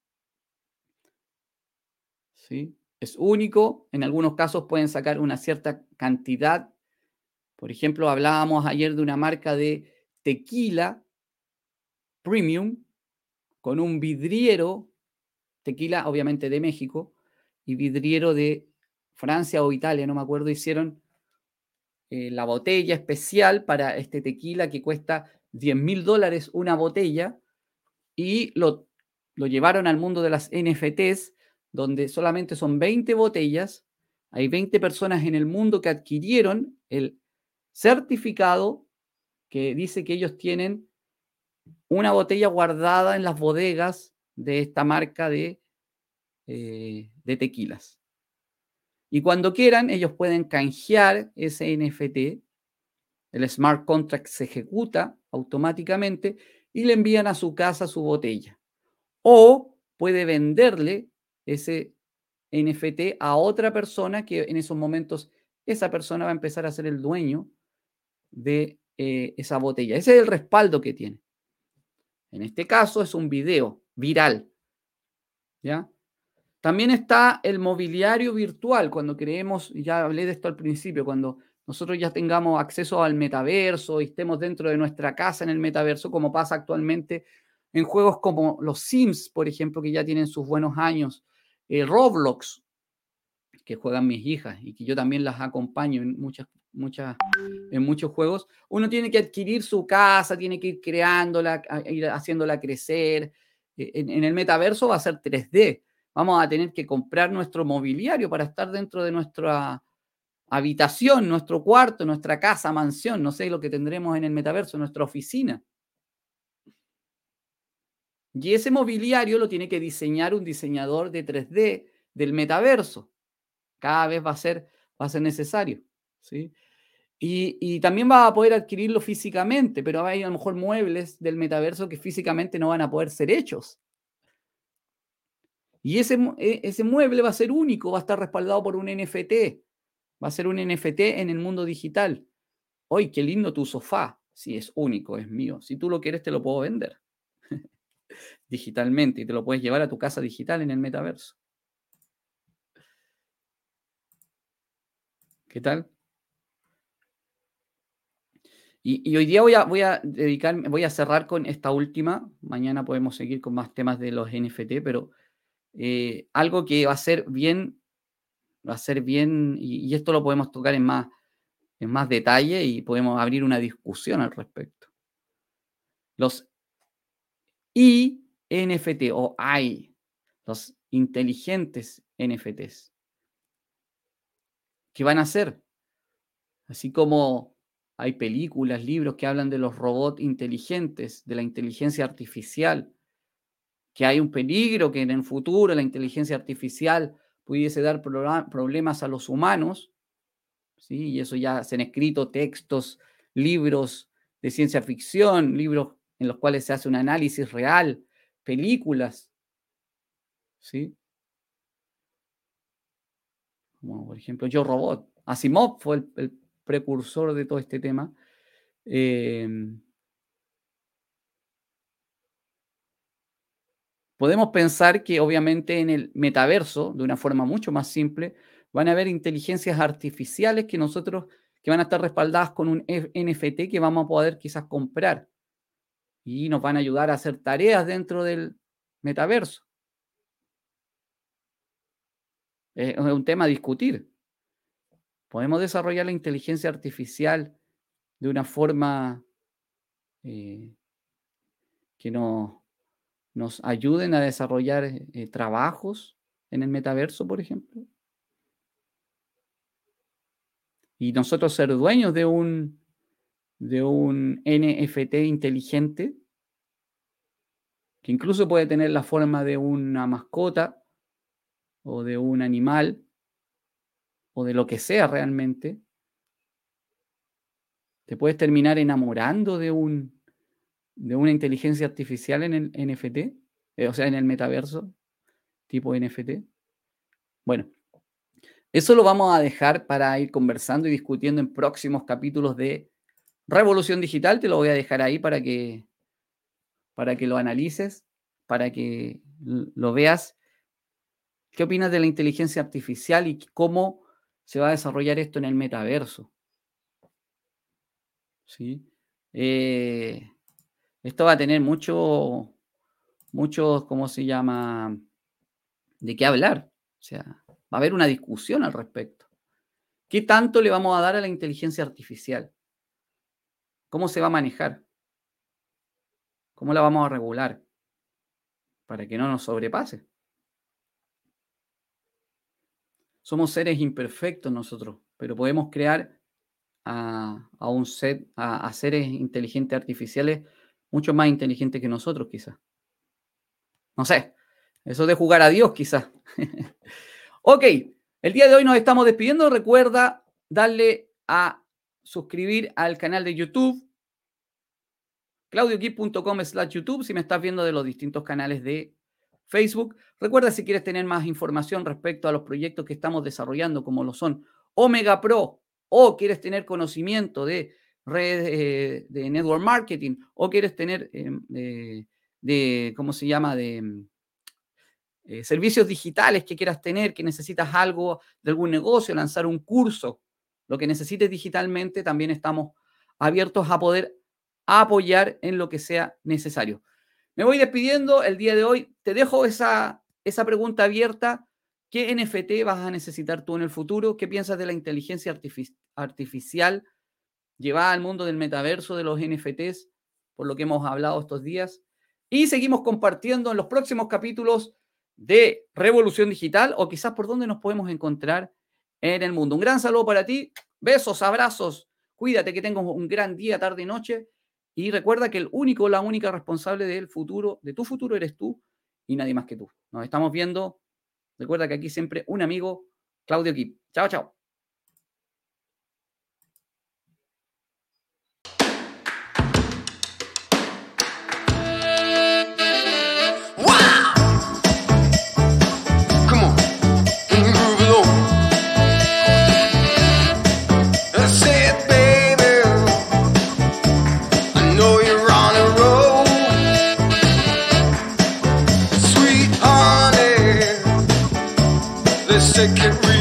Es único, en algunos casos pueden sacar una cierta cantidad. Por ejemplo, hablábamos ayer de una marca de tequila premium con un vidriero, tequila obviamente de México, y vidriero de Francia o Italia, no me acuerdo, hicieron eh, la botella especial para este tequila que cuesta 10 mil dólares una botella y lo, lo llevaron al mundo de las NFTs, donde solamente son 20 botellas, hay 20 personas en el mundo que adquirieron el certificado que dice que ellos tienen una botella guardada en las bodegas de esta marca de, eh, tequilas. Y cuando quieran, ellos pueden canjear ese NFT, el smart contract se ejecuta automáticamente y le envían a su casa su botella. O puede venderle ese NFT a otra persona que en esos momentos esa persona va a empezar a ser el dueño de eh, esa botella. Ese es el respaldo que tiene. En este caso es un video viral. ¿Ya? También está el mobiliario virtual, cuando creemos, ya hablé de esto al principio, cuando nosotros ya tengamos acceso al metaverso y estemos dentro de nuestra casa en el metaverso, como pasa actualmente en juegos como los Sims, por ejemplo, que ya tienen sus buenos años, el Roblox, que juegan mis hijas y que yo también las acompaño en muchas muchas, en muchos juegos, uno tiene que adquirir su casa, tiene que ir creándola, ir haciéndola crecer. E, en, el metaverso va a ser 3D. Vamos a tener que comprar nuestro mobiliario para estar dentro de nuestra habitación, nuestro cuarto, nuestra casa, mansión, no sé lo que tendremos en el metaverso, nuestra oficina. Y ese mobiliario lo tiene que diseñar un diseñador de 3D del metaverso. Cada vez va a ser, va a ser necesario. ¿sí? Y, también va a poder adquirirlo físicamente, pero hay a lo mejor muebles del metaverso que físicamente no van a poder ser hechos. Y ese, e, ese mueble va a ser único, va a estar respaldado por un NFT. Va a ser un NFT en el mundo digital. ¡Hoy, qué lindo tu sofá! Sí, es único, es mío. Si tú lo quieres, te lo puedo vender digitalmente y te lo puedes llevar a tu casa digital en el metaverso. ¿Qué tal? Y, hoy día voy a, voy a dedicarme, voy a cerrar con esta última. Mañana podemos seguir con más temas de los NFT, pero eh, algo que va a ser bien, va a ser bien, y, esto lo podemos tocar en más, en más detalle y podemos abrir una discusión al respecto. Los INFT o I, los inteligentes NFTs. ¿Qué van a hacer? Así como hay películas, libros que hablan de los robots inteligentes, de la inteligencia artificial, que hay un peligro que en el futuro la inteligencia artificial pudiese dar problemas a los humanos, ¿sí? y eso ya se han escrito textos, libros de ciencia ficción, libros en los cuales se hace un análisis real, películas, ¿sí? Como por ejemplo Yo Robot. Asimov fue el precursor de todo este tema. Em, podemos pensar que obviamente en el metaverso, de una forma mucho más simple, van a haber inteligencias artificiales que nosotros, que van a estar respaldadas con un NFT que vamos a poder quizás comprar y nos van a ayudar a hacer tareas dentro del metaverso. Es un tema a discutir. Podemos desarrollar la inteligencia artificial de una forma eh, que nos, ayuden a desarrollar eh, trabajos en el metaverso, por ejemplo. Y nosotros ser dueños de un, de un NFT inteligente, que incluso puede tener la forma de una mascota o de un animal, o de lo que sea realmente, te puedes terminar enamorando de un, de una inteligencia artificial en el NFT, eh, o sea, en el metaverso, tipo NFT. Bueno, eso lo vamos a dejar para ir conversando y discutiendo en próximos capítulos de Revolución Digital. Te lo voy a dejar ahí para que, para que lo analices, para que lo veas. ¿Qué opinas de la inteligencia artificial y cómo se va a desarrollar esto en el metaverso? ¿Sí? Eh, esto va a tener mucho, mucho, ¿cómo se llama? De qué hablar. O sea, va a haber una discusión al respecto. ¿Qué tanto le vamos a dar a la inteligencia artificial? ¿Cómo se va a manejar? ¿Cómo la vamos a regular? Para que no nos sobrepase. Somos seres imperfectos nosotros, pero podemos crear a, un set, a seres inteligentes artificiales mucho más inteligente que nosotros, quizás. No sé, eso de jugar a Dios, quizás. ok, el día de hoy nos estamos despidiendo. Recuerda darle a suscribir al canal de YouTube, claudioquip.com slash YouTube, si me estás viendo de los distintos canales de Facebook. Recuerda si quieres tener más información respecto a los proyectos que estamos desarrollando, como lo son Omega Pro, o quieres tener conocimiento de redes eh, de network marketing o quieres tener eh, de, ¿cómo se llama? De mm, eh, servicios digitales que quieras tener, que necesitas algo de algún negocio, lanzar un curso, lo que necesites digitalmente, también estamos abiertos a poder apoyar en lo que sea necesario. Me voy despidiendo el día de hoy. Te dejo esa, esa pregunta abierta. ¿Qué NFT vas a necesitar tú en el futuro? ¿Qué piensas de la inteligencia artificial? llevada al mundo del metaverso, de los NFTs, por lo que hemos hablado estos días. Y seguimos compartiendo en los próximos capítulos de Revolución Digital o quizás por dónde nos podemos encontrar en el mundo. Un gran saludo para ti, besos, abrazos, cuídate que tengas un gran día, tarde y noche. Y recuerda que el único, la única responsable del futuro, de tu futuro eres tú y nadie más que tú. Nos estamos viendo. Recuerda que aquí siempre un amigo, Claudio Kip. Chao, chao. second